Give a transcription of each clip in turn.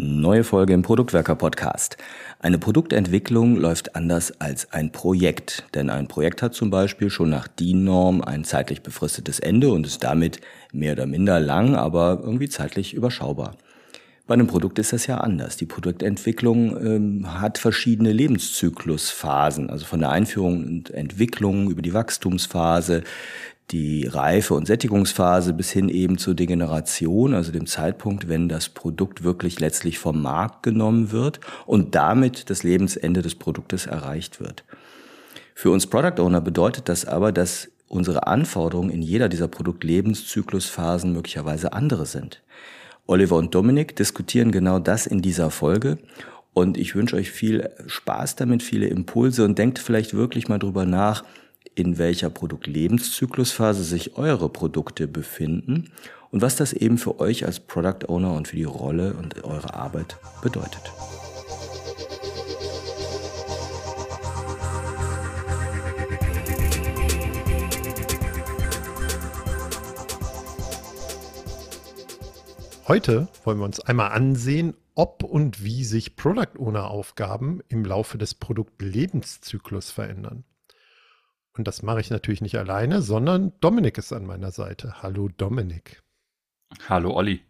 Neue Folge im Produktwerker Podcast. Eine Produktentwicklung läuft anders als ein Projekt, denn ein Projekt hat zum Beispiel schon nach DIN-Norm ein zeitlich befristetes Ende und ist damit mehr oder minder lang, aber irgendwie zeitlich überschaubar. Bei einem Produkt ist das ja anders. Die Produktentwicklung ähm, hat verschiedene Lebenszyklusphasen, also von der Einführung und Entwicklung über die Wachstumsphase, die Reife- und Sättigungsphase bis hin eben zur Degeneration, also dem Zeitpunkt, wenn das Produkt wirklich letztlich vom Markt genommen wird und damit das Lebensende des Produktes erreicht wird. Für uns Product Owner bedeutet das aber, dass unsere Anforderungen in jeder dieser Produktlebenszyklusphasen möglicherweise andere sind. Oliver und Dominik diskutieren genau das in dieser Folge und ich wünsche euch viel Spaß damit, viele Impulse und denkt vielleicht wirklich mal drüber nach, in welcher Produktlebenszyklusphase sich eure Produkte befinden und was das eben für euch als Product Owner und für die Rolle und eure Arbeit bedeutet. Heute wollen wir uns einmal ansehen, ob und wie sich Product Owner Aufgaben im Laufe des Produktlebenszyklus verändern. Und das mache ich natürlich nicht alleine, sondern Dominik ist an meiner Seite. Hallo Dominik. Hallo Olli.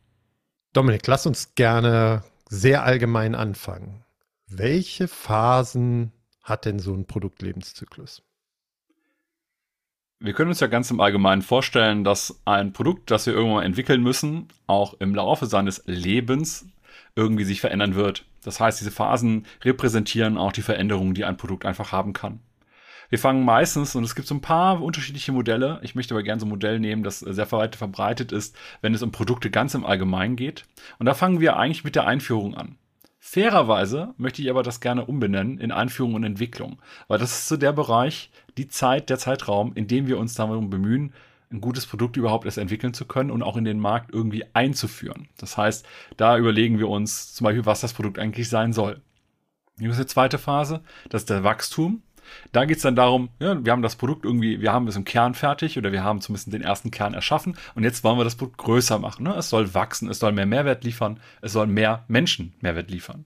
Dominik, lass uns gerne sehr allgemein anfangen. Welche Phasen hat denn so ein Produktlebenszyklus? Wir können uns ja ganz im Allgemeinen vorstellen, dass ein Produkt, das wir irgendwann entwickeln müssen, auch im Laufe seines Lebens irgendwie sich verändern wird. Das heißt, diese Phasen repräsentieren auch die Veränderungen, die ein Produkt einfach haben kann. Wir fangen meistens, und es gibt so ein paar unterschiedliche Modelle, ich möchte aber gerne so ein Modell nehmen, das sehr weit verbreitet ist, wenn es um Produkte ganz im Allgemeinen geht. Und da fangen wir eigentlich mit der Einführung an. Fairerweise möchte ich aber das gerne umbenennen in Einführung und Entwicklung, weil das ist so der Bereich, die Zeit, der Zeitraum, in dem wir uns darum bemühen, ein gutes Produkt überhaupt erst entwickeln zu können und auch in den Markt irgendwie einzuführen. Das heißt, da überlegen wir uns zum Beispiel, was das Produkt eigentlich sein soll. Hier ist die zweite Phase, das ist der Wachstum. Da geht es dann darum, ja, wir haben das Produkt irgendwie, wir haben es im Kern fertig oder wir haben zumindest den ersten Kern erschaffen und jetzt wollen wir das Produkt größer machen. Ne? Es soll wachsen, es soll mehr Mehrwert liefern, es soll mehr Menschen Mehrwert liefern.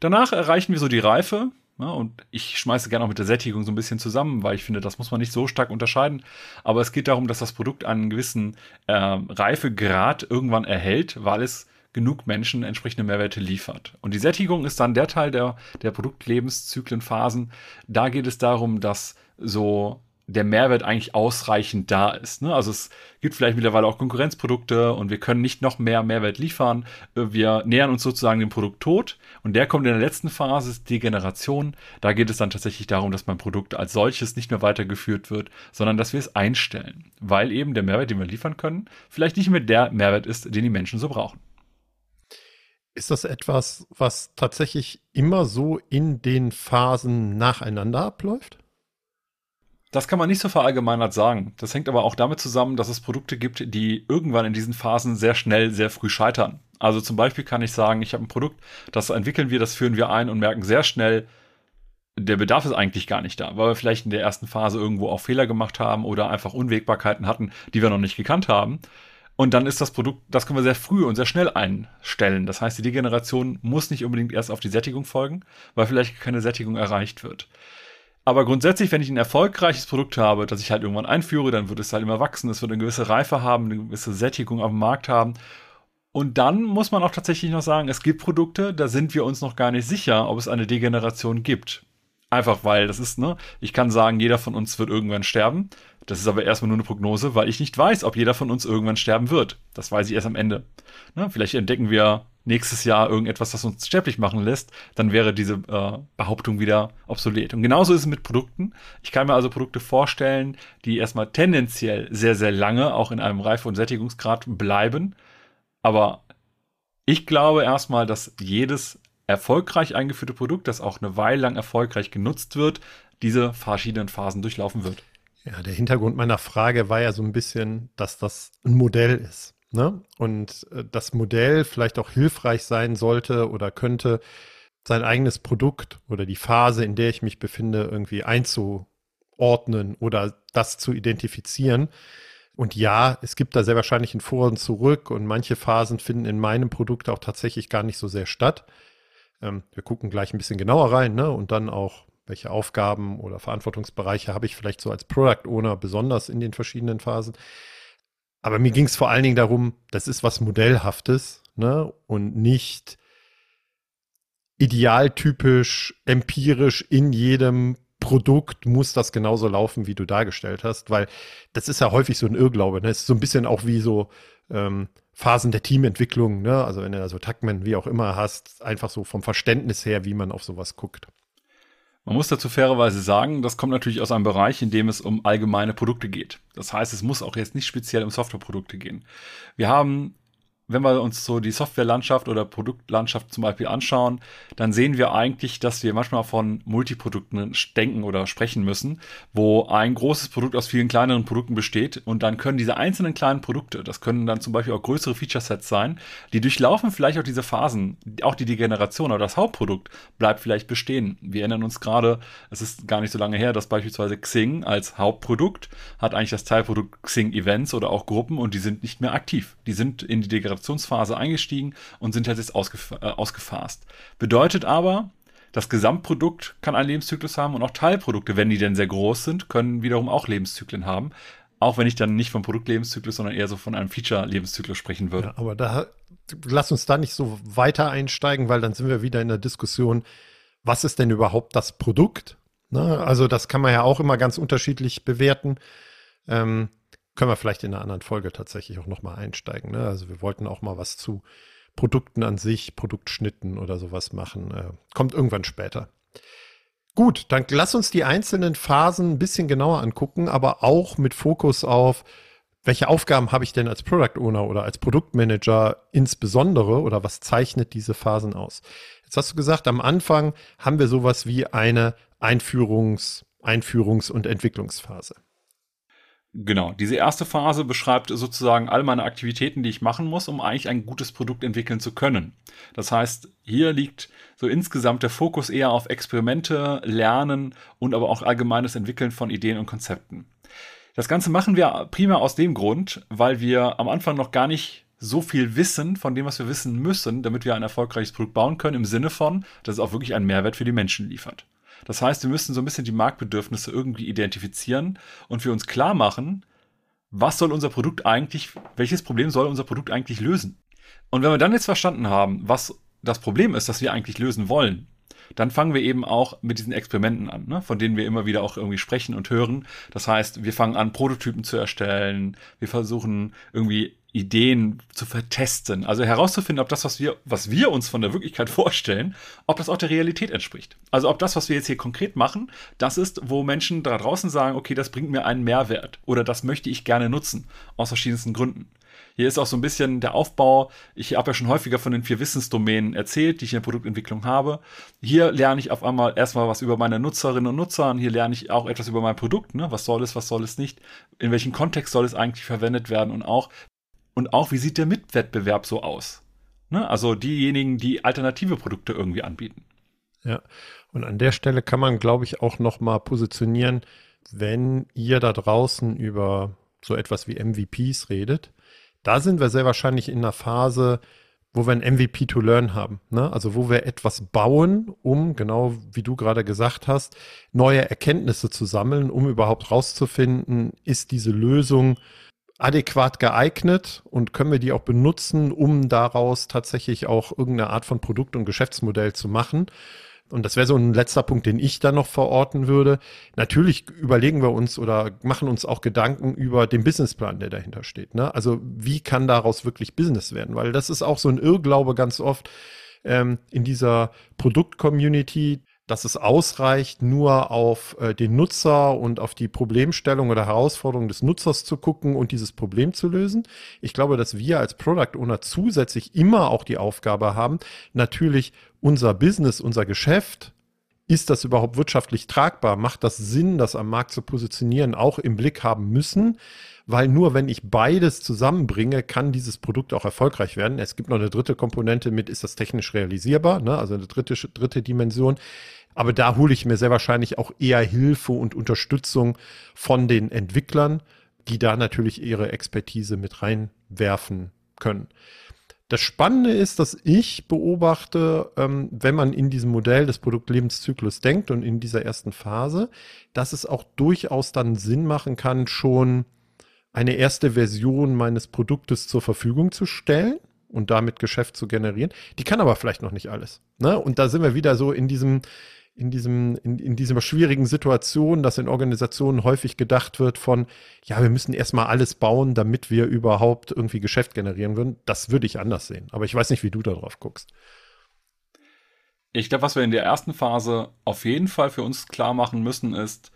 Danach erreichen wir so die Reife, ja, und ich schmeiße gerne auch mit der Sättigung so ein bisschen zusammen, weil ich finde, das muss man nicht so stark unterscheiden. Aber es geht darum, dass das Produkt einen gewissen äh, Reifegrad irgendwann erhält, weil es genug Menschen entsprechende Mehrwerte liefert. Und die Sättigung ist dann der Teil der, der Produktlebenszyklenphasen. Da geht es darum, dass so der Mehrwert eigentlich ausreichend da ist. Ne? Also es gibt vielleicht mittlerweile auch Konkurrenzprodukte und wir können nicht noch mehr Mehrwert liefern. Wir nähern uns sozusagen dem Produkt tot und der kommt in der letzten Phase, die Generation. Da geht es dann tatsächlich darum, dass mein Produkt als solches nicht mehr weitergeführt wird, sondern dass wir es einstellen, weil eben der Mehrwert, den wir liefern können, vielleicht nicht mehr der Mehrwert ist, den die Menschen so brauchen. Ist das etwas, was tatsächlich immer so in den Phasen nacheinander abläuft? Das kann man nicht so verallgemeinert sagen. Das hängt aber auch damit zusammen, dass es Produkte gibt, die irgendwann in diesen Phasen sehr schnell, sehr früh scheitern. Also zum Beispiel kann ich sagen, ich habe ein Produkt, das entwickeln wir, das führen wir ein und merken sehr schnell, der Bedarf ist eigentlich gar nicht da, weil wir vielleicht in der ersten Phase irgendwo auch Fehler gemacht haben oder einfach Unwägbarkeiten hatten, die wir noch nicht gekannt haben. Und dann ist das Produkt, das können wir sehr früh und sehr schnell einstellen. Das heißt, die Degeneration muss nicht unbedingt erst auf die Sättigung folgen, weil vielleicht keine Sättigung erreicht wird. Aber grundsätzlich, wenn ich ein erfolgreiches Produkt habe, das ich halt irgendwann einführe, dann wird es halt immer wachsen, es wird eine gewisse Reife haben, eine gewisse Sättigung auf dem Markt haben. Und dann muss man auch tatsächlich noch sagen, es gibt Produkte, da sind wir uns noch gar nicht sicher, ob es eine Degeneration gibt. Einfach weil das ist, ne? Ich kann sagen, jeder von uns wird irgendwann sterben. Das ist aber erstmal nur eine Prognose, weil ich nicht weiß, ob jeder von uns irgendwann sterben wird. Das weiß ich erst am Ende. Ne? Vielleicht entdecken wir nächstes Jahr irgendetwas, das uns sterblich machen lässt, dann wäre diese äh, Behauptung wieder obsolet. Und genauso ist es mit Produkten. Ich kann mir also Produkte vorstellen, die erstmal tendenziell sehr, sehr lange auch in einem Reife- und Sättigungsgrad bleiben. Aber ich glaube erstmal, dass jedes erfolgreich eingeführte Produkt, das auch eine Weile lang erfolgreich genutzt wird, diese verschiedenen Phasen durchlaufen wird. Ja, der Hintergrund meiner Frage war ja so ein bisschen, dass das ein Modell ist. Ne? Und äh, das Modell vielleicht auch hilfreich sein sollte oder könnte, sein eigenes Produkt oder die Phase, in der ich mich befinde, irgendwie einzuordnen oder das zu identifizieren. Und ja, es gibt da sehr wahrscheinlich ein Vor und Zurück und manche Phasen finden in meinem Produkt auch tatsächlich gar nicht so sehr statt. Ähm, wir gucken gleich ein bisschen genauer rein ne? und dann auch, welche Aufgaben oder Verantwortungsbereiche habe ich vielleicht so als Product Owner besonders in den verschiedenen Phasen. Aber mir ging es vor allen Dingen darum, das ist was Modellhaftes ne? und nicht idealtypisch, empirisch in jedem Produkt muss das genauso laufen, wie du dargestellt hast, weil das ist ja häufig so ein Irrglaube. Ne? Es ist so ein bisschen auch wie so ähm, Phasen der Teamentwicklung, ne? Also wenn du da so Tackman, wie auch immer hast, einfach so vom Verständnis her, wie man auf sowas guckt. Man muss dazu fairerweise sagen, das kommt natürlich aus einem Bereich, in dem es um allgemeine Produkte geht. Das heißt, es muss auch jetzt nicht speziell um Softwareprodukte gehen. Wir haben wenn wir uns so die Softwarelandschaft oder Produktlandschaft zum Beispiel anschauen, dann sehen wir eigentlich, dass wir manchmal von Multiprodukten denken oder sprechen müssen, wo ein großes Produkt aus vielen kleineren Produkten besteht und dann können diese einzelnen kleinen Produkte, das können dann zum Beispiel auch größere Feature-Sets sein, die durchlaufen vielleicht auch diese Phasen, auch die Degeneration, aber das Hauptprodukt bleibt vielleicht bestehen. Wir erinnern uns gerade, es ist gar nicht so lange her, dass beispielsweise Xing als Hauptprodukt hat eigentlich das Teilprodukt Xing Events oder auch Gruppen und die sind nicht mehr aktiv. Die sind in die Degeneration Adaptionsphase eingestiegen und sind halt jetzt ausgef äh, ausgefasst. Bedeutet aber, das Gesamtprodukt kann einen Lebenszyklus haben und auch Teilprodukte, wenn die denn sehr groß sind, können wiederum auch Lebenszyklen haben. Auch wenn ich dann nicht vom Produktlebenszyklus, sondern eher so von einem Feature-Lebenszyklus sprechen würde. Ja, aber da lass uns da nicht so weiter einsteigen, weil dann sind wir wieder in der Diskussion, was ist denn überhaupt das Produkt? Ne? Also das kann man ja auch immer ganz unterschiedlich bewerten. Ähm, können wir vielleicht in einer anderen Folge tatsächlich auch nochmal einsteigen. Ne? Also wir wollten auch mal was zu Produkten an sich, Produktschnitten oder sowas machen. Äh, kommt irgendwann später. Gut, dann lass uns die einzelnen Phasen ein bisschen genauer angucken, aber auch mit Fokus auf, welche Aufgaben habe ich denn als Product Owner oder als Produktmanager insbesondere oder was zeichnet diese Phasen aus? Jetzt hast du gesagt, am Anfang haben wir sowas wie eine Einführungs-, Einführungs- und Entwicklungsphase. Genau, diese erste Phase beschreibt sozusagen all meine Aktivitäten, die ich machen muss, um eigentlich ein gutes Produkt entwickeln zu können. Das heißt, hier liegt so insgesamt der Fokus eher auf Experimente, Lernen und aber auch allgemeines Entwickeln von Ideen und Konzepten. Das Ganze machen wir primär aus dem Grund, weil wir am Anfang noch gar nicht so viel wissen von dem, was wir wissen müssen, damit wir ein erfolgreiches Produkt bauen können, im Sinne von, dass es auch wirklich einen Mehrwert für die Menschen liefert. Das heißt, wir müssen so ein bisschen die Marktbedürfnisse irgendwie identifizieren und für uns klar machen, was soll unser Produkt eigentlich, welches Problem soll unser Produkt eigentlich lösen? Und wenn wir dann jetzt verstanden haben, was das Problem ist, das wir eigentlich lösen wollen, dann fangen wir eben auch mit diesen Experimenten an, ne? von denen wir immer wieder auch irgendwie sprechen und hören. Das heißt, wir fangen an, Prototypen zu erstellen, wir versuchen irgendwie Ideen zu vertesten, also herauszufinden, ob das, was wir, was wir uns von der Wirklichkeit vorstellen, ob das auch der Realität entspricht. Also ob das, was wir jetzt hier konkret machen, das ist, wo Menschen da draußen sagen, okay, das bringt mir einen Mehrwert oder das möchte ich gerne nutzen, aus verschiedensten Gründen. Hier ist auch so ein bisschen der Aufbau. Ich habe ja schon häufiger von den vier Wissensdomänen erzählt, die ich in der Produktentwicklung habe. Hier lerne ich auf einmal erstmal was über meine Nutzerinnen und Nutzer. Und hier lerne ich auch etwas über mein Produkt. Ne? Was soll es, was soll es nicht? In welchem Kontext soll es eigentlich verwendet werden? Und auch, und auch, wie sieht der Mitwettbewerb so aus? Ne? Also diejenigen, die alternative Produkte irgendwie anbieten. Ja, und an der Stelle kann man, glaube ich, auch noch mal positionieren, wenn ihr da draußen über so etwas wie MVPs redet, da sind wir sehr wahrscheinlich in einer Phase, wo wir ein MVP to Learn haben. Ne? Also wo wir etwas bauen, um, genau wie du gerade gesagt hast, neue Erkenntnisse zu sammeln, um überhaupt rauszufinden, ist diese Lösung adäquat geeignet und können wir die auch benutzen, um daraus tatsächlich auch irgendeine Art von Produkt- und Geschäftsmodell zu machen. Und das wäre so ein letzter Punkt, den ich da noch verorten würde. Natürlich überlegen wir uns oder machen uns auch Gedanken über den Businessplan, der dahinter steht. Ne? Also wie kann daraus wirklich Business werden? Weil das ist auch so ein Irrglaube ganz oft ähm, in dieser Produkt-Community dass es ausreicht, nur auf äh, den Nutzer und auf die Problemstellung oder Herausforderung des Nutzers zu gucken und dieses Problem zu lösen. Ich glaube, dass wir als Product Owner zusätzlich immer auch die Aufgabe haben, natürlich unser Business, unser Geschäft, ist das überhaupt wirtschaftlich tragbar? Macht das Sinn, das am Markt zu positionieren, auch im Blick haben müssen? weil nur wenn ich beides zusammenbringe, kann dieses Produkt auch erfolgreich werden. Es gibt noch eine dritte Komponente mit, ist das technisch realisierbar, ne? also eine dritte, dritte Dimension. Aber da hole ich mir sehr wahrscheinlich auch eher Hilfe und Unterstützung von den Entwicklern. die da natürlich ihre Expertise mit reinwerfen können. Das Spannende ist, dass ich beobachte, ähm, wenn man in diesem Modell des Produktlebenszyklus denkt und in dieser ersten Phase, dass es auch durchaus dann Sinn machen kann, schon eine erste Version meines Produktes zur Verfügung zu stellen und damit Geschäft zu generieren. Die kann aber vielleicht noch nicht alles. Ne? Und da sind wir wieder so in diesem, in diesem, in, in dieser schwierigen Situation, dass in Organisationen häufig gedacht wird von, ja, wir müssen erstmal alles bauen, damit wir überhaupt irgendwie Geschäft generieren würden. Das würde ich anders sehen. Aber ich weiß nicht, wie du darauf guckst. Ich glaube, was wir in der ersten Phase auf jeden Fall für uns klar machen müssen, ist,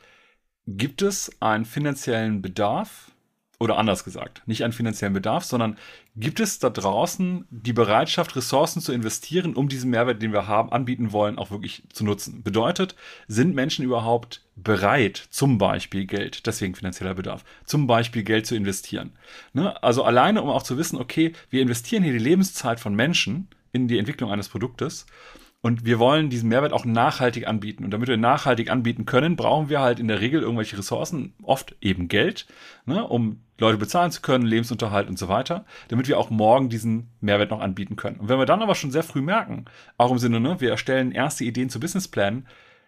gibt es einen finanziellen Bedarf oder anders gesagt, nicht einen finanziellen Bedarf, sondern gibt es da draußen die Bereitschaft, Ressourcen zu investieren, um diesen Mehrwert, den wir haben, anbieten wollen, auch wirklich zu nutzen? Bedeutet, sind Menschen überhaupt bereit, zum Beispiel Geld, deswegen finanzieller Bedarf, zum Beispiel Geld zu investieren? Ne? Also alleine, um auch zu wissen, okay, wir investieren hier die Lebenszeit von Menschen in die Entwicklung eines Produktes und wir wollen diesen Mehrwert auch nachhaltig anbieten. Und damit wir nachhaltig anbieten können, brauchen wir halt in der Regel irgendwelche Ressourcen, oft eben Geld, ne, um Leute bezahlen zu können, Lebensunterhalt und so weiter, damit wir auch morgen diesen Mehrwert noch anbieten können. Und wenn wir dann aber schon sehr früh merken, auch im Sinne, ne, wir erstellen erste Ideen zu Businessplänen,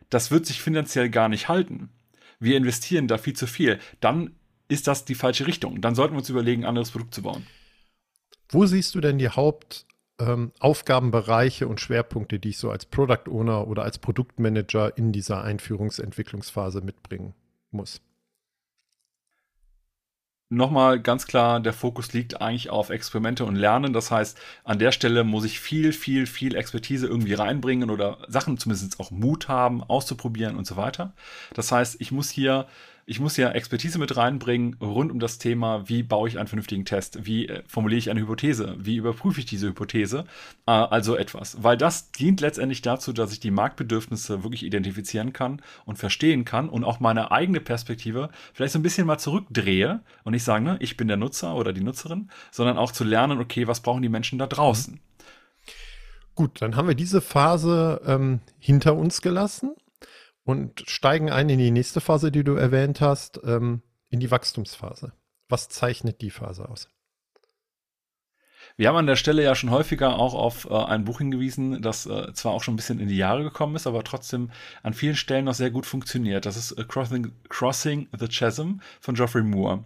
das wird sich finanziell gar nicht halten. Wir investieren da viel zu viel. Dann ist das die falsche Richtung. Dann sollten wir uns überlegen, ein anderes Produkt zu bauen. Wo siehst du denn die Haupt ähm, Aufgabenbereiche und Schwerpunkte, die ich so als Product Owner oder als Produktmanager in dieser Einführungsentwicklungsphase mitbringen muss? Nochmal ganz klar, der Fokus liegt eigentlich auf Experimente und Lernen. Das heißt, an der Stelle muss ich viel, viel, viel Expertise irgendwie reinbringen oder Sachen zumindest auch Mut haben, auszuprobieren und so weiter. Das heißt, ich muss hier ich muss ja Expertise mit reinbringen rund um das Thema, wie baue ich einen vernünftigen Test, wie äh, formuliere ich eine Hypothese, wie überprüfe ich diese Hypothese, äh, also etwas. Weil das dient letztendlich dazu, dass ich die Marktbedürfnisse wirklich identifizieren kann und verstehen kann und auch meine eigene Perspektive vielleicht so ein bisschen mal zurückdrehe und nicht sagen, ne, ich bin der Nutzer oder die Nutzerin, sondern auch zu lernen, okay, was brauchen die Menschen da draußen. Gut, dann haben wir diese Phase ähm, hinter uns gelassen und steigen ein in die nächste Phase, die du erwähnt hast, ähm, in die Wachstumsphase. Was zeichnet die Phase aus? Wir haben an der Stelle ja schon häufiger auch auf äh, ein Buch hingewiesen, das äh, zwar auch schon ein bisschen in die Jahre gekommen ist, aber trotzdem an vielen Stellen noch sehr gut funktioniert. Das ist äh, Crossing, Crossing the Chasm von Geoffrey Moore.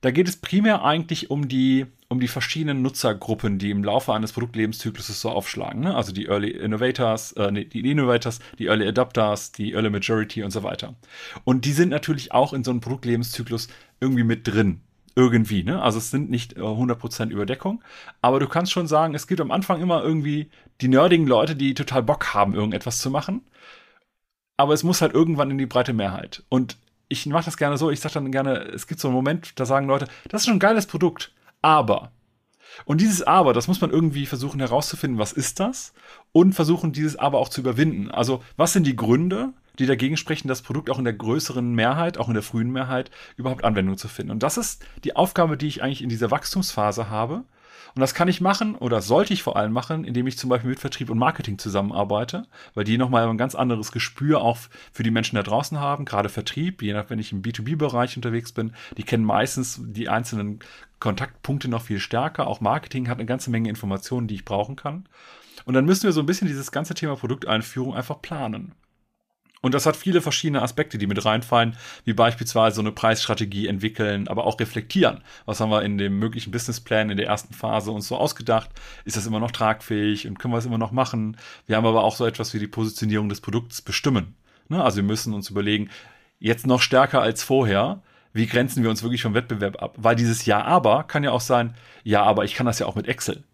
Da geht es primär eigentlich um die, um die verschiedenen Nutzergruppen, die im Laufe eines Produktlebenszykluses so aufschlagen. Ne? Also die Early Innovators, äh, nee, die Innovators, die Early Adapters, die Early Majority und so weiter. Und die sind natürlich auch in so einem Produktlebenszyklus irgendwie mit drin. Irgendwie, ne? Also es sind nicht äh, 100% Überdeckung, aber du kannst schon sagen, es gibt am Anfang immer irgendwie die nerdigen Leute, die total Bock haben, irgendetwas zu machen aber es muss halt irgendwann in die breite Mehrheit. Und ich mache das gerne so, ich sage dann gerne, es gibt so einen Moment, da sagen Leute, das ist schon ein geiles Produkt, aber. Und dieses Aber, das muss man irgendwie versuchen herauszufinden, was ist das? Und versuchen, dieses Aber auch zu überwinden. Also, was sind die Gründe, die dagegen sprechen, das Produkt auch in der größeren Mehrheit, auch in der frühen Mehrheit, überhaupt Anwendung zu finden? Und das ist die Aufgabe, die ich eigentlich in dieser Wachstumsphase habe. Und das kann ich machen oder sollte ich vor allem machen, indem ich zum Beispiel mit Vertrieb und Marketing zusammenarbeite, weil die nochmal ein ganz anderes Gespür auch für die Menschen da draußen haben. Gerade Vertrieb, je nach wenn ich im B2B-Bereich unterwegs bin, die kennen meistens die einzelnen Kontaktpunkte noch viel stärker. Auch Marketing hat eine ganze Menge Informationen, die ich brauchen kann. Und dann müssen wir so ein bisschen dieses ganze Thema Produkteinführung einfach planen. Und das hat viele verschiedene Aspekte, die mit reinfallen, wie beispielsweise so eine Preisstrategie entwickeln, aber auch reflektieren. Was haben wir in dem möglichen Businessplan in der ersten Phase uns so ausgedacht? Ist das immer noch tragfähig und können wir es immer noch machen? Wir haben aber auch so etwas wie die Positionierung des Produkts bestimmen. Ne? Also wir müssen uns überlegen, jetzt noch stärker als vorher, wie grenzen wir uns wirklich vom Wettbewerb ab? Weil dieses Ja, aber kann ja auch sein, ja, aber ich kann das ja auch mit Excel.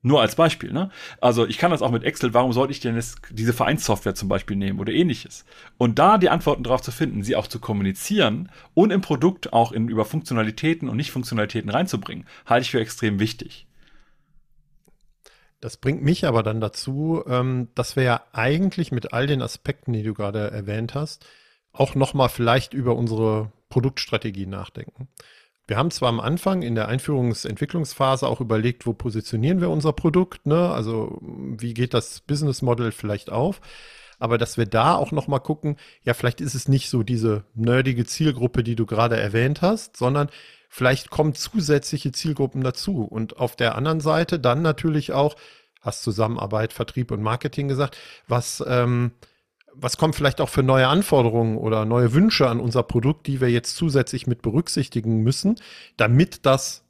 Nur als Beispiel, ne? Also ich kann das auch mit Excel, warum sollte ich denn jetzt diese Vereinssoftware zum Beispiel nehmen oder ähnliches? Und da die Antworten drauf zu finden, sie auch zu kommunizieren und im Produkt auch in, über Funktionalitäten und Nicht-Funktionalitäten reinzubringen, halte ich für extrem wichtig. Das bringt mich aber dann dazu, ähm, dass wir ja eigentlich mit all den Aspekten, die du gerade erwähnt hast, auch nochmal vielleicht über unsere Produktstrategie nachdenken. Wir haben zwar am Anfang in der Einführungsentwicklungsphase auch überlegt, wo positionieren wir unser Produkt, ne? Also wie geht das Business Model vielleicht auf? Aber dass wir da auch noch mal gucken, ja, vielleicht ist es nicht so diese nerdige Zielgruppe, die du gerade erwähnt hast, sondern Vielleicht kommen zusätzliche Zielgruppen dazu. Und auf der anderen Seite dann natürlich auch, hast Zusammenarbeit, Vertrieb und Marketing gesagt, was, ähm, was kommen vielleicht auch für neue Anforderungen oder neue Wünsche an unser Produkt, die wir jetzt zusätzlich mit berücksichtigen müssen, damit das,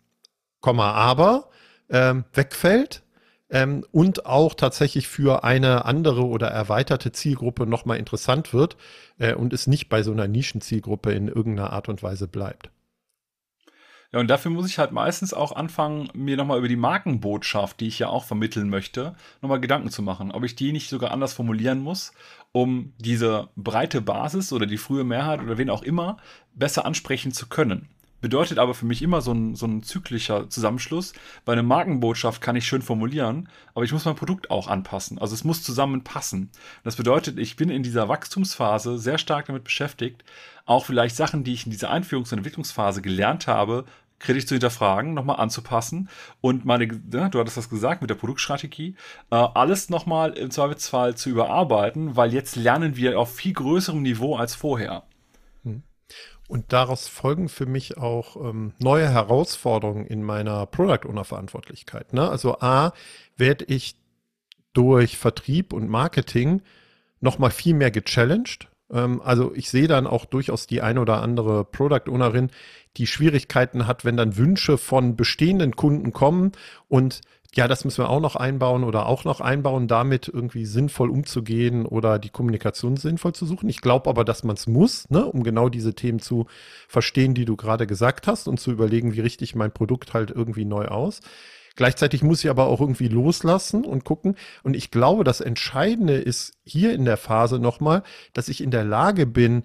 Komma, aber ähm, wegfällt ähm, und auch tatsächlich für eine andere oder erweiterte Zielgruppe nochmal interessant wird äh, und es nicht bei so einer Nischenzielgruppe in irgendeiner Art und Weise bleibt. Ja, und dafür muss ich halt meistens auch anfangen, mir nochmal über die Markenbotschaft, die ich ja auch vermitteln möchte, nochmal Gedanken zu machen. Ob ich die nicht sogar anders formulieren muss, um diese breite Basis oder die frühe Mehrheit oder wen auch immer besser ansprechen zu können bedeutet aber für mich immer so ein, so ein zyklischer Zusammenschluss. Bei einer Markenbotschaft kann ich schön formulieren, aber ich muss mein Produkt auch anpassen. Also es muss zusammenpassen. Das bedeutet, ich bin in dieser Wachstumsphase sehr stark damit beschäftigt, auch vielleicht Sachen, die ich in dieser Einführungs- und Entwicklungsphase gelernt habe, kritisch zu hinterfragen, nochmal anzupassen und meine, ja, du hattest das gesagt mit der Produktstrategie, äh, alles nochmal im Zweifelsfall zu überarbeiten, weil jetzt lernen wir auf viel größerem Niveau als vorher. Und daraus folgen für mich auch ähm, neue Herausforderungen in meiner Product Owner Verantwortlichkeit. Ne? Also A, werde ich durch Vertrieb und Marketing nochmal viel mehr gechallenged. Ähm, also ich sehe dann auch durchaus die ein oder andere Product Ownerin, die Schwierigkeiten hat, wenn dann Wünsche von bestehenden Kunden kommen und ja, das müssen wir auch noch einbauen oder auch noch einbauen, damit irgendwie sinnvoll umzugehen oder die Kommunikation sinnvoll zu suchen. Ich glaube aber, dass man es muss, ne, um genau diese Themen zu verstehen, die du gerade gesagt hast und zu überlegen, wie richte ich mein Produkt halt irgendwie neu aus. Gleichzeitig muss ich aber auch irgendwie loslassen und gucken. Und ich glaube, das Entscheidende ist hier in der Phase nochmal, dass ich in der Lage bin,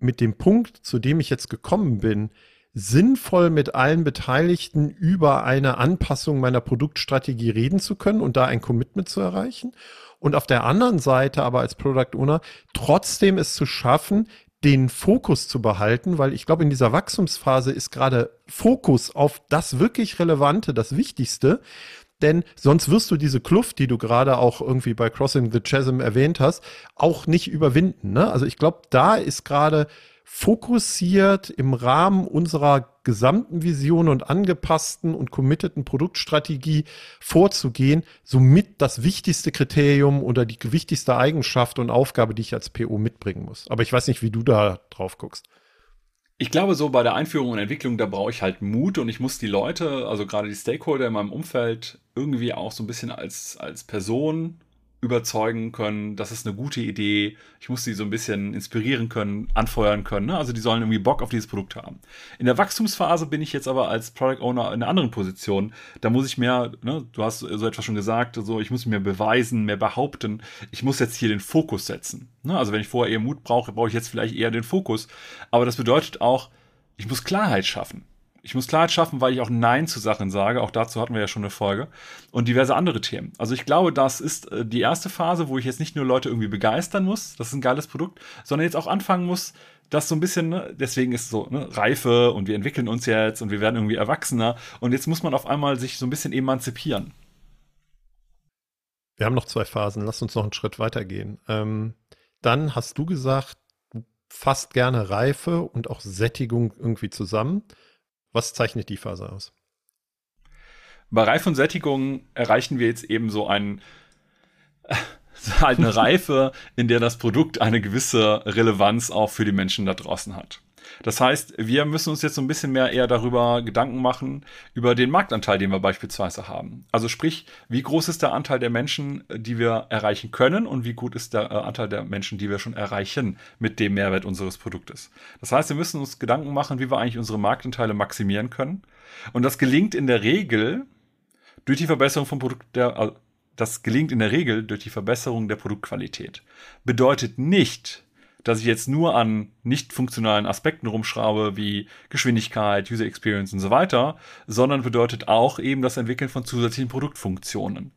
mit dem Punkt, zu dem ich jetzt gekommen bin, sinnvoll mit allen Beteiligten über eine Anpassung meiner Produktstrategie reden zu können und da ein Commitment zu erreichen. Und auf der anderen Seite aber als Product Owner trotzdem es zu schaffen, den Fokus zu behalten, weil ich glaube, in dieser Wachstumsphase ist gerade Fokus auf das wirklich Relevante, das Wichtigste. Denn sonst wirst du diese Kluft, die du gerade auch irgendwie bei Crossing the Chasm erwähnt hast, auch nicht überwinden. Ne? Also ich glaube, da ist gerade fokussiert im Rahmen unserer gesamten Vision und angepassten und committeden Produktstrategie vorzugehen, somit das wichtigste Kriterium oder die wichtigste Eigenschaft und Aufgabe, die ich als PO mitbringen muss. Aber ich weiß nicht, wie du da drauf guckst. Ich glaube, so bei der Einführung und Entwicklung, da brauche ich halt Mut und ich muss die Leute, also gerade die Stakeholder in meinem Umfeld, irgendwie auch so ein bisschen als, als Person überzeugen können, das ist eine gute Idee, ich muss sie so ein bisschen inspirieren können, anfeuern können. Ne? Also die sollen irgendwie Bock auf dieses Produkt haben. In der Wachstumsphase bin ich jetzt aber als Product Owner in einer anderen Position. Da muss ich mehr, ne, du hast so etwas schon gesagt, so ich muss mir beweisen, mehr behaupten. Ich muss jetzt hier den Fokus setzen. Ne? Also wenn ich vorher eher Mut brauche, brauche ich jetzt vielleicht eher den Fokus. Aber das bedeutet auch, ich muss Klarheit schaffen. Ich muss Klarheit schaffen, weil ich auch Nein zu Sachen sage. Auch dazu hatten wir ja schon eine Folge. Und diverse andere Themen. Also ich glaube, das ist äh, die erste Phase, wo ich jetzt nicht nur Leute irgendwie begeistern muss, das ist ein geiles Produkt, sondern jetzt auch anfangen muss, das so ein bisschen, ne, deswegen ist so, ne, Reife und wir entwickeln uns jetzt und wir werden irgendwie erwachsener. Und jetzt muss man auf einmal sich so ein bisschen emanzipieren. Wir haben noch zwei Phasen. Lass uns noch einen Schritt weitergehen. Ähm, dann hast du gesagt, fast gerne Reife und auch Sättigung irgendwie zusammen. Was zeichnet die Phase aus? Bei Reife und Sättigung erreichen wir jetzt eben so einen eine Reife, in der das Produkt eine gewisse Relevanz auch für die Menschen da draußen hat. Das heißt, wir müssen uns jetzt so ein bisschen mehr eher darüber Gedanken machen, über den Marktanteil, den wir beispielsweise haben. Also sprich, wie groß ist der Anteil der Menschen, die wir erreichen können und wie gut ist der äh, Anteil der Menschen, die wir schon erreichen mit dem Mehrwert unseres Produktes. Das heißt, wir müssen uns Gedanken machen, wie wir eigentlich unsere Marktanteile maximieren können. Und das gelingt in der Regel durch die Verbesserung vom Produkt der, äh, das gelingt in der Regel durch die Verbesserung der Produktqualität. Bedeutet nicht, dass ich jetzt nur an nicht funktionalen Aspekten rumschraube, wie Geschwindigkeit, User Experience und so weiter, sondern bedeutet auch eben das Entwickeln von zusätzlichen Produktfunktionen.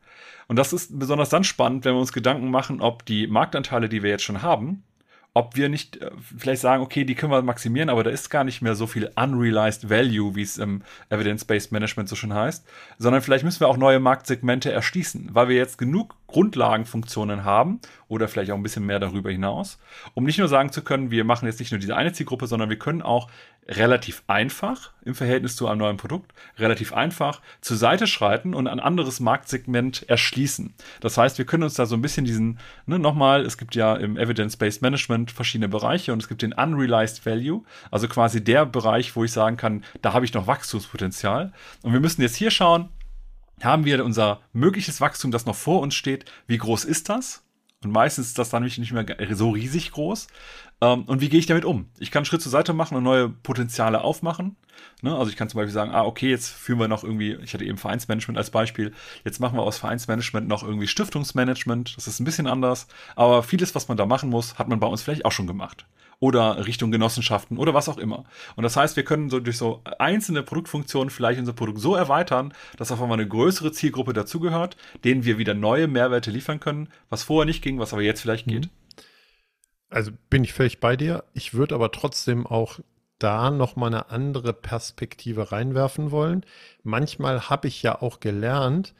Und das ist besonders dann spannend, wenn wir uns Gedanken machen, ob die Marktanteile, die wir jetzt schon haben, ob wir nicht äh, vielleicht sagen, okay, die können wir maximieren, aber da ist gar nicht mehr so viel unrealized value, wie es im Evidence-Based Management so schon heißt, sondern vielleicht müssen wir auch neue Marktsegmente erschließen, weil wir jetzt genug Grundlagenfunktionen haben oder vielleicht auch ein bisschen mehr darüber hinaus, um nicht nur sagen zu können, wir machen jetzt nicht nur diese eine Zielgruppe, sondern wir können auch relativ einfach im Verhältnis zu einem neuen Produkt, relativ einfach zur Seite schreiten und ein anderes Marktsegment erschließen. Das heißt, wir können uns da so ein bisschen diesen, ne, nochmal, es gibt ja im Evidence-Based Management verschiedene Bereiche und es gibt den Unrealized Value, also quasi der Bereich, wo ich sagen kann, da habe ich noch Wachstumspotenzial. Und wir müssen jetzt hier schauen, haben wir unser mögliches Wachstum, das noch vor uns steht. Wie groß ist das? Und meistens ist das dann nicht mehr so riesig groß. Ähm, und wie gehe ich damit um? Ich kann einen Schritt zur Seite machen und neue Potenziale aufmachen. Ne? Also ich kann zum Beispiel sagen, ah, okay, jetzt führen wir noch irgendwie, ich hatte eben Vereinsmanagement als Beispiel, jetzt machen wir aus Vereinsmanagement noch irgendwie Stiftungsmanagement. Das ist ein bisschen anders. Aber vieles, was man da machen muss, hat man bei uns vielleicht auch schon gemacht oder Richtung Genossenschaften oder was auch immer. Und das heißt, wir können so durch so einzelne Produktfunktionen vielleicht unser Produkt so erweitern, dass auf einmal eine größere Zielgruppe dazugehört, denen wir wieder neue Mehrwerte liefern können, was vorher nicht ging, was aber jetzt vielleicht geht. Also bin ich völlig bei dir. Ich würde aber trotzdem auch da noch mal eine andere Perspektive reinwerfen wollen. Manchmal habe ich ja auch gelernt,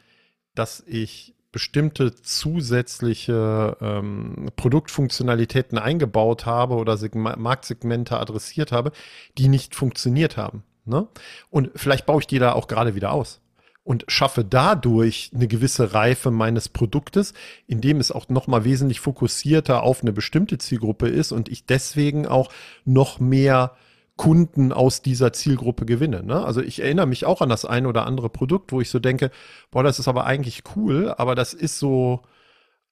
dass ich bestimmte zusätzliche ähm, Produktfunktionalitäten eingebaut habe oder Segma Marktsegmente adressiert habe, die nicht funktioniert haben. Ne? Und vielleicht baue ich die da auch gerade wieder aus und schaffe dadurch eine gewisse Reife meines Produktes, indem es auch noch mal wesentlich fokussierter auf eine bestimmte Zielgruppe ist und ich deswegen auch noch mehr Kunden aus dieser Zielgruppe gewinne. Ne? Also ich erinnere mich auch an das ein oder andere Produkt, wo ich so denke, boah, das ist aber eigentlich cool, aber das ist so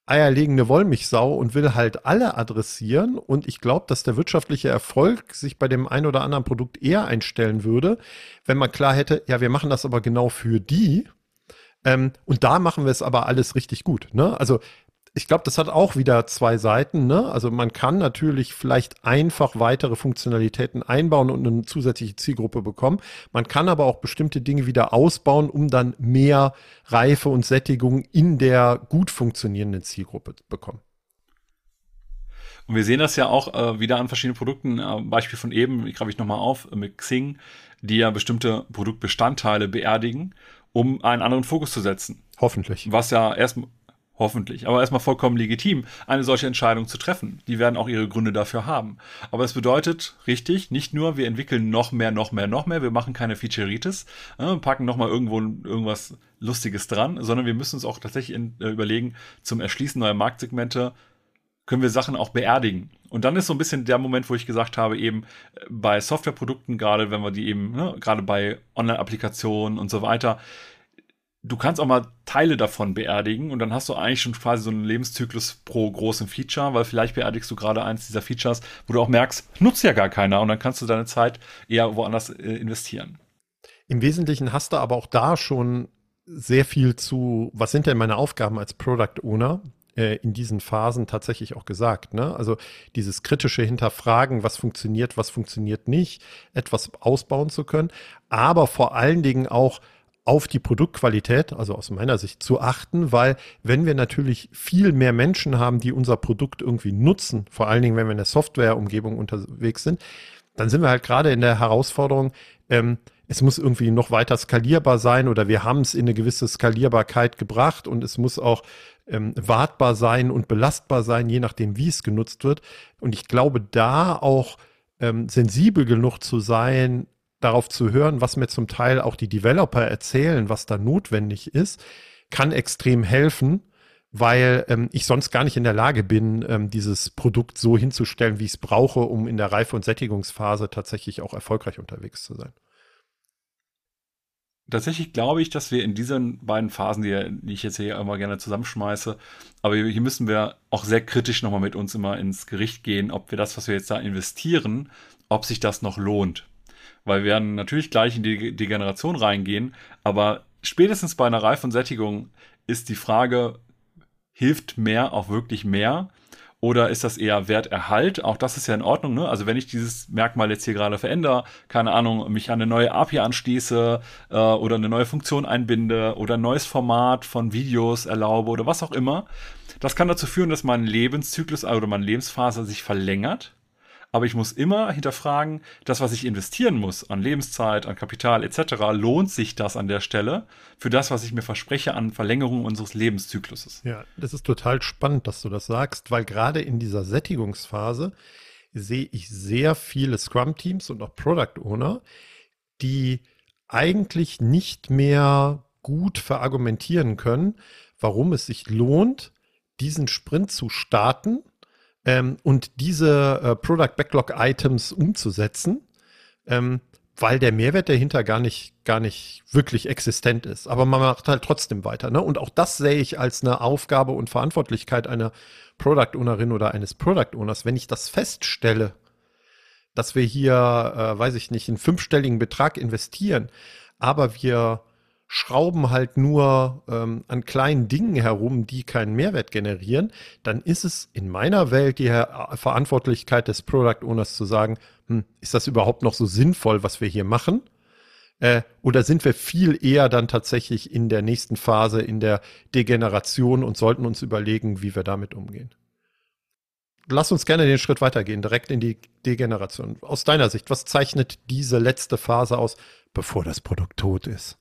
eierlegende Wollmilchsau und will halt alle adressieren. Und ich glaube, dass der wirtschaftliche Erfolg sich bei dem ein oder anderen Produkt eher einstellen würde, wenn man klar hätte, ja, wir machen das aber genau für die. Ähm, und da machen wir es aber alles richtig gut. Ne? Also ich glaube, das hat auch wieder zwei Seiten. Ne? Also man kann natürlich vielleicht einfach weitere Funktionalitäten einbauen und eine zusätzliche Zielgruppe bekommen. Man kann aber auch bestimmte Dinge wieder ausbauen, um dann mehr Reife und Sättigung in der gut funktionierenden Zielgruppe bekommen. Und wir sehen das ja auch äh, wieder an verschiedenen Produkten. Äh, Beispiel von eben, ich greife ich nochmal auf, mit Xing, die ja bestimmte Produktbestandteile beerdigen, um einen anderen Fokus zu setzen. Hoffentlich. Was ja erstmal Hoffentlich. Aber erstmal vollkommen legitim, eine solche Entscheidung zu treffen. Die werden auch ihre Gründe dafür haben. Aber es bedeutet, richtig, nicht nur, wir entwickeln noch mehr, noch mehr, noch mehr, wir machen keine Featureitis, äh, packen nochmal irgendwo irgendwas Lustiges dran, sondern wir müssen uns auch tatsächlich in, äh, überlegen, zum Erschließen neuer Marktsegmente können wir Sachen auch beerdigen. Und dann ist so ein bisschen der Moment, wo ich gesagt habe, eben äh, bei Softwareprodukten, gerade wenn wir die eben, ne, gerade bei Online-Applikationen und so weiter, du kannst auch mal Teile davon beerdigen und dann hast du eigentlich schon quasi so einen Lebenszyklus pro großen Feature, weil vielleicht beerdigst du gerade eins dieser Features, wo du auch merkst, nutzt ja gar keiner und dann kannst du deine Zeit eher woanders äh, investieren. Im Wesentlichen hast du aber auch da schon sehr viel zu, was sind denn meine Aufgaben als Product Owner? Äh, in diesen Phasen tatsächlich auch gesagt. Ne? Also dieses kritische Hinterfragen, was funktioniert, was funktioniert nicht, etwas ausbauen zu können, aber vor allen Dingen auch auf die Produktqualität, also aus meiner Sicht, zu achten, weil wenn wir natürlich viel mehr Menschen haben, die unser Produkt irgendwie nutzen, vor allen Dingen, wenn wir in der Softwareumgebung unterwegs sind, dann sind wir halt gerade in der Herausforderung, ähm, es muss irgendwie noch weiter skalierbar sein oder wir haben es in eine gewisse Skalierbarkeit gebracht und es muss auch ähm, wartbar sein und belastbar sein, je nachdem, wie es genutzt wird. Und ich glaube, da auch ähm, sensibel genug zu sein, darauf zu hören, was mir zum Teil auch die Developer erzählen, was da notwendig ist, kann extrem helfen, weil ähm, ich sonst gar nicht in der Lage bin, ähm, dieses Produkt so hinzustellen, wie ich es brauche, um in der Reife- und Sättigungsphase tatsächlich auch erfolgreich unterwegs zu sein. Tatsächlich glaube ich, dass wir in diesen beiden Phasen, die, ich jetzt hier immer gerne zusammenschmeiße, aber hier müssen wir auch sehr kritisch nochmal mit uns immer ins Gericht gehen, ob wir das, was wir jetzt da investieren, ob sich das noch lohnt weil wir natürlich gleich in die Degeneration reingehen, aber spätestens bei einer Reife und Sättigung ist die Frage, hilft mehr auch wirklich mehr? Oder ist das eher Werterhalt? Auch das ist ja in Ordnung. Ne? Also wenn ich dieses Merkmal jetzt hier gerade verändere, keine Ahnung, mich an eine neue API anschließe äh, oder eine neue Funktion einbinde oder ein neues Format von Videos erlaube oder was auch immer, das kann dazu führen, dass mein Lebenszyklus oder meine Lebensphase sich verlängert aber ich muss immer hinterfragen, das, was ich investieren muss an Lebenszeit, an Kapital etc., lohnt sich das an der Stelle für das, was ich mir verspreche an Verlängerung unseres Lebenszykluses? Ja, das ist total spannend, dass du das sagst, weil gerade in dieser Sättigungsphase sehe ich sehr viele Scrum-Teams und auch Product Owner, die eigentlich nicht mehr gut verargumentieren können, warum es sich lohnt, diesen Sprint zu starten ähm, und diese äh, Product Backlog Items umzusetzen, ähm, weil der Mehrwert dahinter gar nicht, gar nicht wirklich existent ist. Aber man macht halt trotzdem weiter. Ne? Und auch das sehe ich als eine Aufgabe und Verantwortlichkeit einer Product Ownerin oder eines Product Owners. Wenn ich das feststelle, dass wir hier, äh, weiß ich nicht, einen fünfstelligen Betrag investieren, aber wir schrauben halt nur ähm, an kleinen Dingen herum, die keinen Mehrwert generieren, dann ist es in meiner Welt die Verantwortlichkeit des Product Owners zu sagen, hm, ist das überhaupt noch so sinnvoll, was wir hier machen? Äh, oder sind wir viel eher dann tatsächlich in der nächsten Phase, in der Degeneration und sollten uns überlegen, wie wir damit umgehen? Lass uns gerne den Schritt weitergehen, direkt in die Degeneration. Aus deiner Sicht, was zeichnet diese letzte Phase aus, bevor das Produkt tot ist?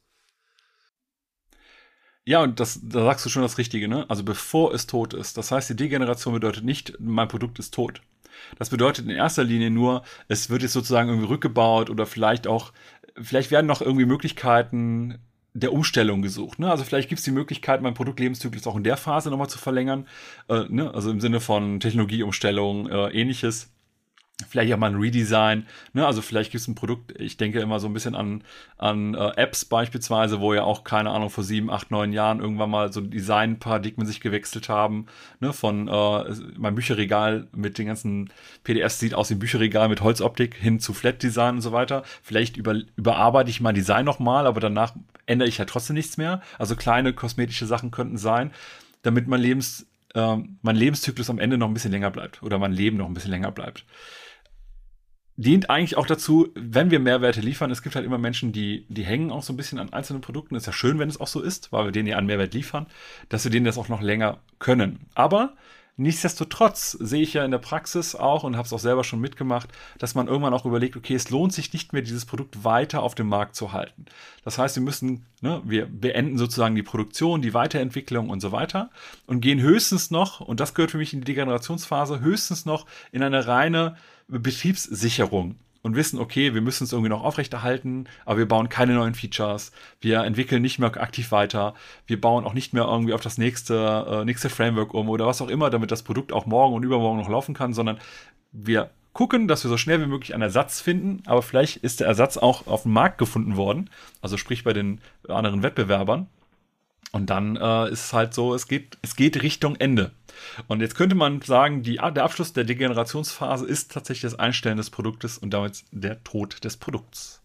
Ja, und das, da sagst du schon das Richtige, ne? Also bevor es tot ist. Das heißt, die Degeneration bedeutet nicht, mein Produkt ist tot. Das bedeutet in erster Linie nur, es wird jetzt sozusagen irgendwie rückgebaut oder vielleicht auch, vielleicht werden noch irgendwie Möglichkeiten der Umstellung gesucht. Ne? Also vielleicht gibt es die Möglichkeit, mein Produktlebenszyklus auch in der Phase nochmal zu verlängern. Äh, ne? Also im Sinne von Technologieumstellung, äh, ähnliches vielleicht auch mal ein Redesign. Ne? Also vielleicht gibt es ein Produkt, ich denke immer so ein bisschen an, an äh, Apps beispielsweise, wo ja auch, keine Ahnung, vor sieben, acht, neun Jahren irgendwann mal so Design-Paradigmen sich gewechselt haben. Ne? Von äh, mein Bücherregal mit den ganzen PDFs sieht aus wie ein Bücherregal mit Holzoptik hin zu Flat-Design und so weiter. Vielleicht über, überarbeite ich mein Design nochmal, aber danach ändere ich halt trotzdem nichts mehr. Also kleine kosmetische Sachen könnten sein, damit mein Lebens äh, mein Lebenszyklus am Ende noch ein bisschen länger bleibt oder mein Leben noch ein bisschen länger bleibt dient eigentlich auch dazu, wenn wir Mehrwerte liefern. Es gibt halt immer Menschen, die, die hängen auch so ein bisschen an einzelnen Produkten. Ist ja schön, wenn es auch so ist, weil wir denen ja an Mehrwert liefern, dass wir denen das auch noch länger können. Aber nichtsdestotrotz sehe ich ja in der Praxis auch und habe es auch selber schon mitgemacht, dass man irgendwann auch überlegt, okay, es lohnt sich nicht mehr, dieses Produkt weiter auf dem Markt zu halten. Das heißt, wir müssen, ne, wir beenden sozusagen die Produktion, die Weiterentwicklung und so weiter und gehen höchstens noch, und das gehört für mich in die Degenerationsphase, höchstens noch in eine reine Betriebssicherung und wissen, okay, wir müssen es irgendwie noch aufrechterhalten, aber wir bauen keine neuen Features, wir entwickeln nicht mehr aktiv weiter, wir bauen auch nicht mehr irgendwie auf das nächste, äh, nächste Framework um oder was auch immer, damit das Produkt auch morgen und übermorgen noch laufen kann, sondern wir gucken, dass wir so schnell wie möglich einen Ersatz finden, aber vielleicht ist der Ersatz auch auf dem Markt gefunden worden, also sprich bei den anderen Wettbewerbern. Und dann äh, ist es halt so, es geht, es geht Richtung Ende. Und jetzt könnte man sagen, die, der Abschluss der Degenerationsphase ist tatsächlich das Einstellen des Produktes und damit der Tod des Produkts.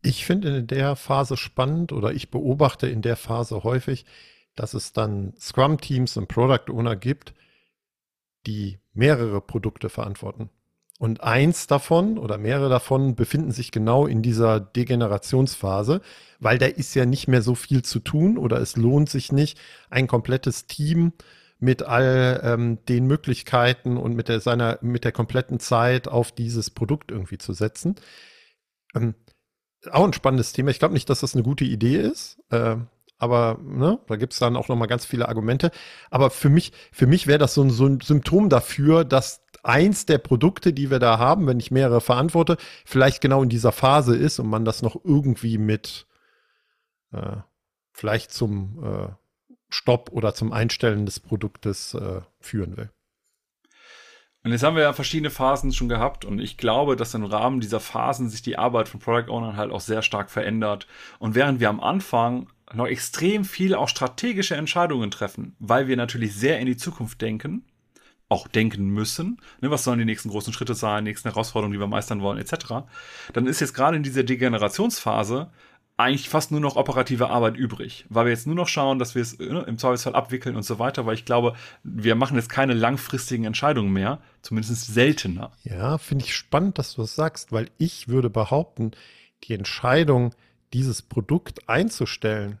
Ich finde in der Phase spannend oder ich beobachte in der Phase häufig, dass es dann Scrum-Teams und Product Owner gibt, die mehrere Produkte verantworten. Und eins davon oder mehrere davon befinden sich genau in dieser Degenerationsphase, weil da ist ja nicht mehr so viel zu tun oder es lohnt sich nicht, ein komplettes Team mit all ähm, den Möglichkeiten und mit der seiner mit der kompletten Zeit auf dieses Produkt irgendwie zu setzen. Ähm, auch ein spannendes Thema. Ich glaube nicht, dass das eine gute Idee ist. Äh, aber ne, da gibt es dann auch noch mal ganz viele Argumente. Aber für mich, für mich wäre das so ein, so ein Symptom dafür, dass eins der Produkte, die wir da haben, wenn ich mehrere verantworte, vielleicht genau in dieser Phase ist und man das noch irgendwie mit äh, vielleicht zum äh, Stopp oder zum Einstellen des Produktes äh, führen will. Und jetzt haben wir ja verschiedene Phasen schon gehabt und ich glaube, dass im Rahmen dieser Phasen sich die Arbeit von Product Ownern halt auch sehr stark verändert. Und während wir am Anfang noch extrem viel auch strategische Entscheidungen treffen, weil wir natürlich sehr in die Zukunft denken, auch denken müssen. Ne, was sollen die nächsten großen Schritte sein, nächsten Herausforderungen, die wir meistern wollen, etc. Dann ist jetzt gerade in dieser Degenerationsphase eigentlich fast nur noch operative Arbeit übrig, weil wir jetzt nur noch schauen, dass wir es ne, im Zweifelsfall abwickeln und so weiter, weil ich glaube, wir machen jetzt keine langfristigen Entscheidungen mehr, zumindest seltener. Ja, finde ich spannend, dass du das sagst, weil ich würde behaupten, die Entscheidung, dieses Produkt einzustellen,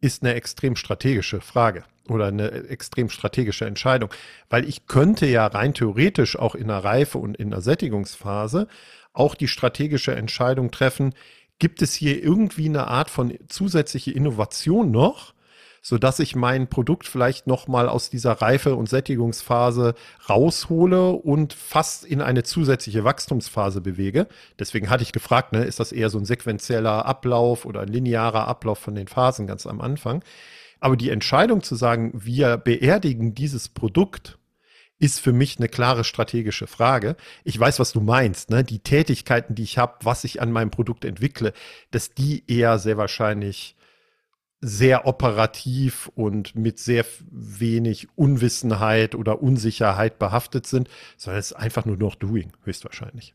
ist eine extrem strategische Frage. oder eine extrem strategische Entscheidung, weil ich könnte ja rein theoretisch auch in der Reife und in der Sättigungsphase auch die strategische Entscheidung treffen, gibt es hier irgendwie eine Art von zusätzliche Innovation noch, so dass ich mein Produkt vielleicht noch mal aus dieser Reife- und Sättigungsphase raushole und fast in eine zusätzliche Wachstumsphase bewege. Deswegen hatte ich gefragt, ne, ist das eher so ein sequenzieller Ablauf oder ein linearer Ablauf von den Phasen ganz am Anfang? Aber die Entscheidung zu sagen, wir beerdigen dieses Produkt, ist für mich eine klare strategische Frage. Ich weiß, was du meinst. Ne? Die Tätigkeiten, die ich habe, was ich an meinem Produkt entwickle, dass die eher sehr wahrscheinlich sehr operativ und mit sehr wenig Unwissenheit oder Unsicherheit behaftet sind, sondern es ist einfach nur noch Doing, höchstwahrscheinlich.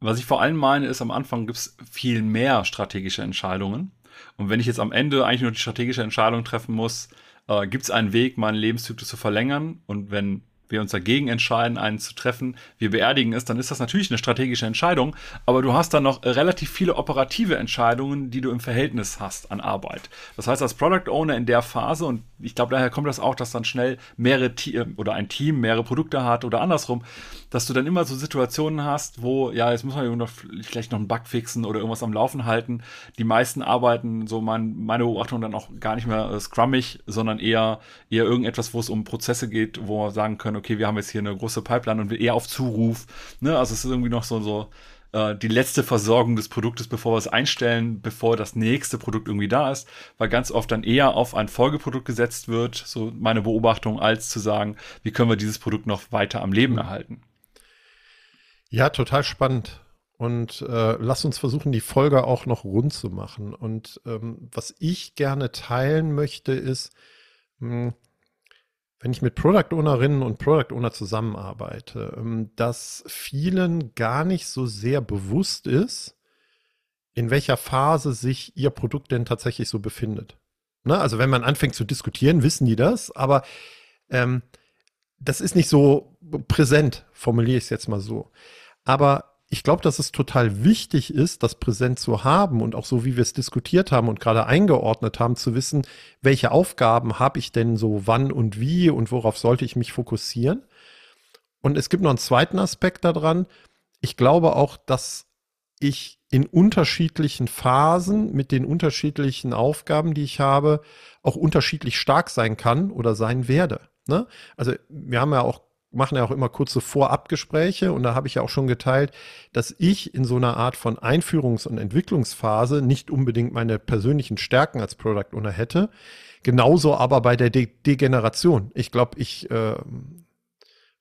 Was ich vor allem meine, ist, am Anfang gibt es viel mehr strategische Entscheidungen. Und wenn ich jetzt am Ende eigentlich nur die strategische Entscheidung treffen muss, äh, gibt es einen Weg, meinen Lebenszyklus zu verlängern. Und wenn wir uns dagegen entscheiden, einen zu treffen, wir beerdigen es, dann ist das natürlich eine strategische Entscheidung, aber du hast dann noch relativ viele operative Entscheidungen, die du im Verhältnis hast an Arbeit. Das heißt, als Product Owner in der Phase, und ich glaube, daher kommt das auch, dass dann schnell mehrere Te oder ein Team mehrere Produkte hat oder andersrum, dass du dann immer so Situationen hast, wo, ja, jetzt muss man noch, vielleicht noch einen Bug fixen oder irgendwas am Laufen halten. Die meisten arbeiten, so mein, meine Beobachtung, dann auch gar nicht mehr äh, scrummig, sondern eher, eher irgendetwas, wo es um Prozesse geht, wo wir sagen können, okay, wir haben jetzt hier eine große Pipeline und wir eher auf Zuruf. Ne? Also es ist irgendwie noch so, so äh, die letzte Versorgung des Produktes, bevor wir es einstellen, bevor das nächste Produkt irgendwie da ist, weil ganz oft dann eher auf ein Folgeprodukt gesetzt wird, so meine Beobachtung, als zu sagen, wie können wir dieses Produkt noch weiter am Leben erhalten. Ja, total spannend. Und äh, lass uns versuchen, die Folge auch noch rund zu machen. Und ähm, was ich gerne teilen möchte, ist, mh, hm, wenn ich mit Product Ownerinnen und Product Owner zusammenarbeite, ähm, dass vielen gar nicht so sehr bewusst ist, in welcher Phase sich ihr Produkt denn tatsächlich so befindet. Ne? Also wenn man anfängt zu diskutieren, wissen die das, aber ähm, das ist nicht so präsent, formuliere ich es jetzt mal so. Aber ich glaube, dass es total wichtig ist, das präsent zu haben und auch so, wie wir es diskutiert haben und gerade eingeordnet haben, zu wissen, welche Aufgaben habe ich denn so wann und wie und worauf sollte ich mich fokussieren. Und es gibt noch einen zweiten Aspekt daran. Ich glaube auch, dass ich in unterschiedlichen Phasen mit den unterschiedlichen Aufgaben, die ich habe, auch unterschiedlich stark sein kann oder sein werde. Ne? Also wir haben ja auch machen ja auch immer kurze Vorabgespräche und da habe ich ja auch schon geteilt, dass ich in so einer Art von Einführungs- und Entwicklungsphase nicht unbedingt meine persönlichen Stärken als Product Owner hätte. Genauso aber bei der De Degeneration. Ich glaube, ich äh,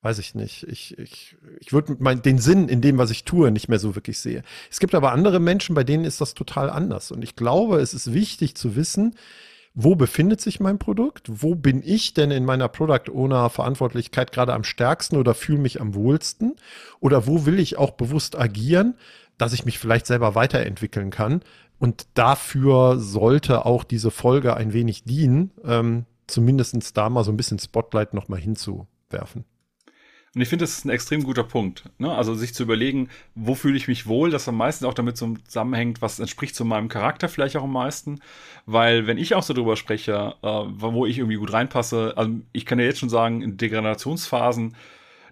weiß ich nicht. Ich, ich, ich würde den Sinn in dem, was ich tue, nicht mehr so wirklich sehe. Es gibt aber andere Menschen, bei denen ist das total anders. Und ich glaube, es ist wichtig zu wissen, wo befindet sich mein Produkt? Wo bin ich denn in meiner Product Owner Verantwortlichkeit gerade am stärksten oder fühle mich am wohlsten? Oder wo will ich auch bewusst agieren, dass ich mich vielleicht selber weiterentwickeln kann? Und dafür sollte auch diese Folge ein wenig dienen, ähm, zumindest da mal so ein bisschen Spotlight nochmal hinzuwerfen. Und ich finde, das ist ein extrem guter Punkt. Ne? Also sich zu überlegen, wo fühle ich mich wohl, das am meisten auch damit zusammenhängt, was entspricht zu meinem Charakter vielleicht auch am meisten. Weil wenn ich auch so drüber spreche, äh, wo ich irgendwie gut reinpasse, also ich kann ja jetzt schon sagen, in Degradationsphasen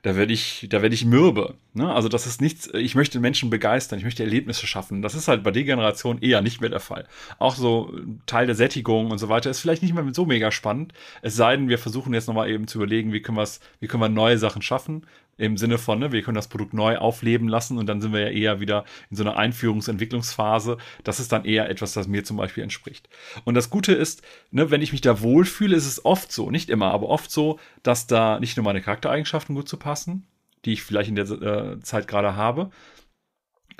da werde ich, da werde ich mürbe. Ne? Also das ist nichts, ich möchte Menschen begeistern, ich möchte Erlebnisse schaffen. Das ist halt bei Degeneration eher nicht mehr der Fall. Auch so Teil der Sättigung und so weiter ist vielleicht nicht mehr so mega spannend. Es sei denn, wir versuchen jetzt nochmal eben zu überlegen, wie können wir wie können wir neue Sachen schaffen, im Sinne von, ne, wir können das Produkt neu aufleben lassen und dann sind wir ja eher wieder in so einer Einführungsentwicklungsphase. Das ist dann eher etwas, das mir zum Beispiel entspricht. Und das Gute ist, ne, wenn ich mich da wohlfühle, ist es oft so, nicht immer, aber oft so, dass da nicht nur meine Charaktereigenschaften gut zu passen, die ich vielleicht in der äh, Zeit gerade habe,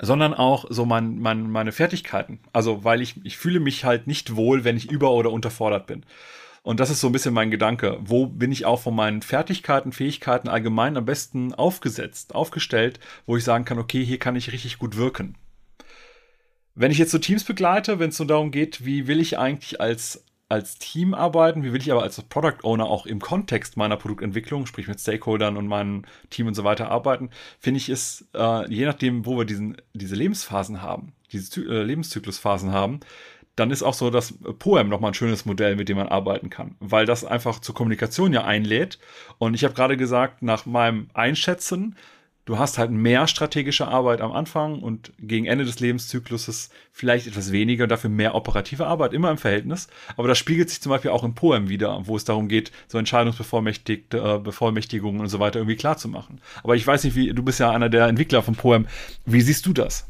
sondern auch so mein, mein, meine Fertigkeiten. Also, weil ich, ich fühle mich halt nicht wohl, wenn ich über- oder unterfordert bin. Und das ist so ein bisschen mein Gedanke. Wo bin ich auch von meinen Fertigkeiten, Fähigkeiten allgemein am besten aufgesetzt, aufgestellt, wo ich sagen kann, okay, hier kann ich richtig gut wirken. Wenn ich jetzt so Teams begleite, wenn es so darum geht, wie will ich eigentlich als als Team arbeiten, wie will ich aber als Product Owner auch im Kontext meiner Produktentwicklung, sprich mit Stakeholdern und meinem Team und so weiter arbeiten, finde ich es, äh, je nachdem, wo wir diesen, diese Lebensphasen haben, diese äh, Lebenszyklusphasen haben, dann ist auch so das Poem nochmal ein schönes Modell, mit dem man arbeiten kann, weil das einfach zur Kommunikation ja einlädt. Und ich habe gerade gesagt, nach meinem Einschätzen, du hast halt mehr strategische Arbeit am Anfang und gegen Ende des Lebenszykluses vielleicht etwas weniger und dafür mehr operative Arbeit, immer im Verhältnis. Aber das spiegelt sich zum Beispiel auch im Poem wieder, wo es darum geht, so Entscheidungsbevollmächtigungen äh, und so weiter irgendwie klar zu machen. Aber ich weiß nicht, wie, du bist ja einer der Entwickler vom Poem. Wie siehst du das?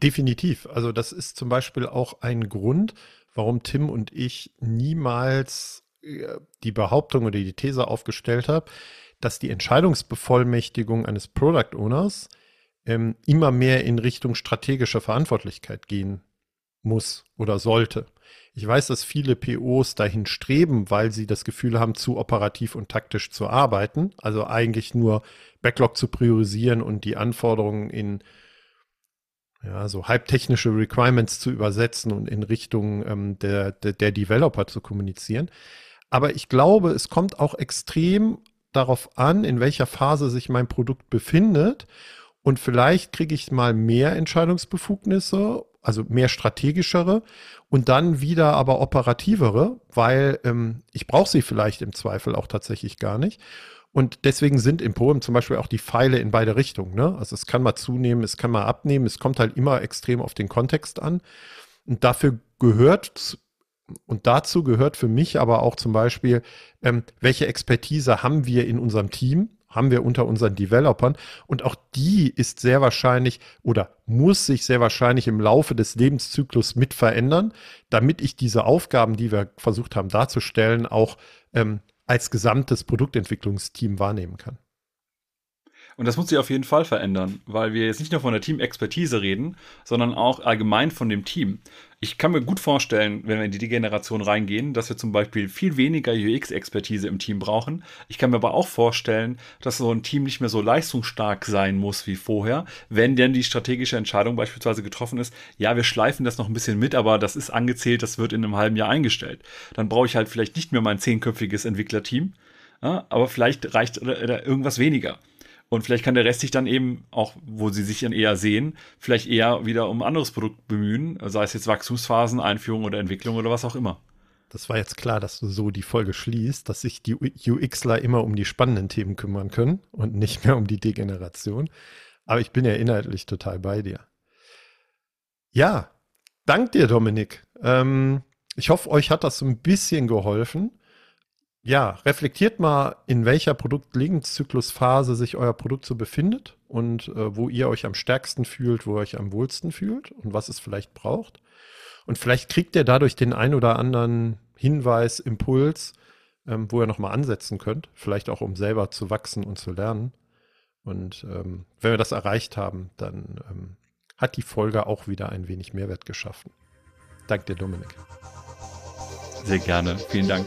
Definitiv. Also das ist zum Beispiel auch ein Grund, warum Tim und ich niemals äh, die Behauptung oder die These aufgestellt haben, dass die Entscheidungsbevollmächtigung eines Product Owners ähm, immer mehr in Richtung strategischer Verantwortlichkeit gehen muss oder sollte. Ich weiß, dass viele POs dahin streben, weil sie das Gefühl haben, zu operativ und taktisch zu arbeiten, also eigentlich nur Backlog zu priorisieren und die Anforderungen in ja, so halbtechnische Requirements zu übersetzen und in Richtung ähm, der, der, der Developer zu kommunizieren. Aber ich glaube, es kommt auch extrem darauf an, in welcher Phase sich mein Produkt befindet. Und vielleicht kriege ich mal mehr Entscheidungsbefugnisse, also mehr strategischere und dann wieder aber operativere, weil ähm, ich brauche sie vielleicht im Zweifel auch tatsächlich gar nicht. Und deswegen sind im Poem zum Beispiel auch die Pfeile in beide Richtungen. Ne? Also es kann mal zunehmen, es kann mal abnehmen, es kommt halt immer extrem auf den Kontext an. Und dafür gehört, und dazu gehört für mich aber auch zum Beispiel, ähm, welche Expertise haben wir in unserem Team? haben wir unter unseren Developern und auch die ist sehr wahrscheinlich oder muss sich sehr wahrscheinlich im Laufe des Lebenszyklus mit verändern, damit ich diese Aufgaben, die wir versucht haben darzustellen, auch ähm, als gesamtes Produktentwicklungsteam wahrnehmen kann. Und das muss sich auf jeden Fall verändern, weil wir jetzt nicht nur von der Team-Expertise reden, sondern auch allgemein von dem Team. Ich kann mir gut vorstellen, wenn wir in die Degeneration reingehen, dass wir zum Beispiel viel weniger UX-Expertise im Team brauchen. Ich kann mir aber auch vorstellen, dass so ein Team nicht mehr so leistungsstark sein muss wie vorher, wenn denn die strategische Entscheidung beispielsweise getroffen ist, ja, wir schleifen das noch ein bisschen mit, aber das ist angezählt, das wird in einem halben Jahr eingestellt. Dann brauche ich halt vielleicht nicht mehr mein zehnköpfiges Entwicklerteam, ja, aber vielleicht reicht irgendwas weniger. Und vielleicht kann der Rest sich dann eben, auch wo sie sich dann eher sehen, vielleicht eher wieder um ein anderes Produkt bemühen, sei es jetzt Wachstumsphasen, Einführung oder Entwicklung oder was auch immer. Das war jetzt klar, dass du so die Folge schließt, dass sich die UXler immer um die spannenden Themen kümmern können und nicht mehr um die Degeneration. Aber ich bin ja inhaltlich total bei dir. Ja, dank dir, Dominik. Ähm, ich hoffe, euch hat das so ein bisschen geholfen ja, reflektiert mal, in welcher Produktlebenszyklusphase sich euer Produkt so befindet und äh, wo ihr euch am stärksten fühlt, wo ihr euch am wohlsten fühlt und was es vielleicht braucht. Und vielleicht kriegt ihr dadurch den ein oder anderen Hinweis, Impuls, ähm, wo ihr nochmal ansetzen könnt, vielleicht auch um selber zu wachsen und zu lernen. Und ähm, wenn wir das erreicht haben, dann ähm, hat die Folge auch wieder ein wenig Mehrwert geschaffen. Danke dir, Dominik. Sehr gerne. Vielen Dank.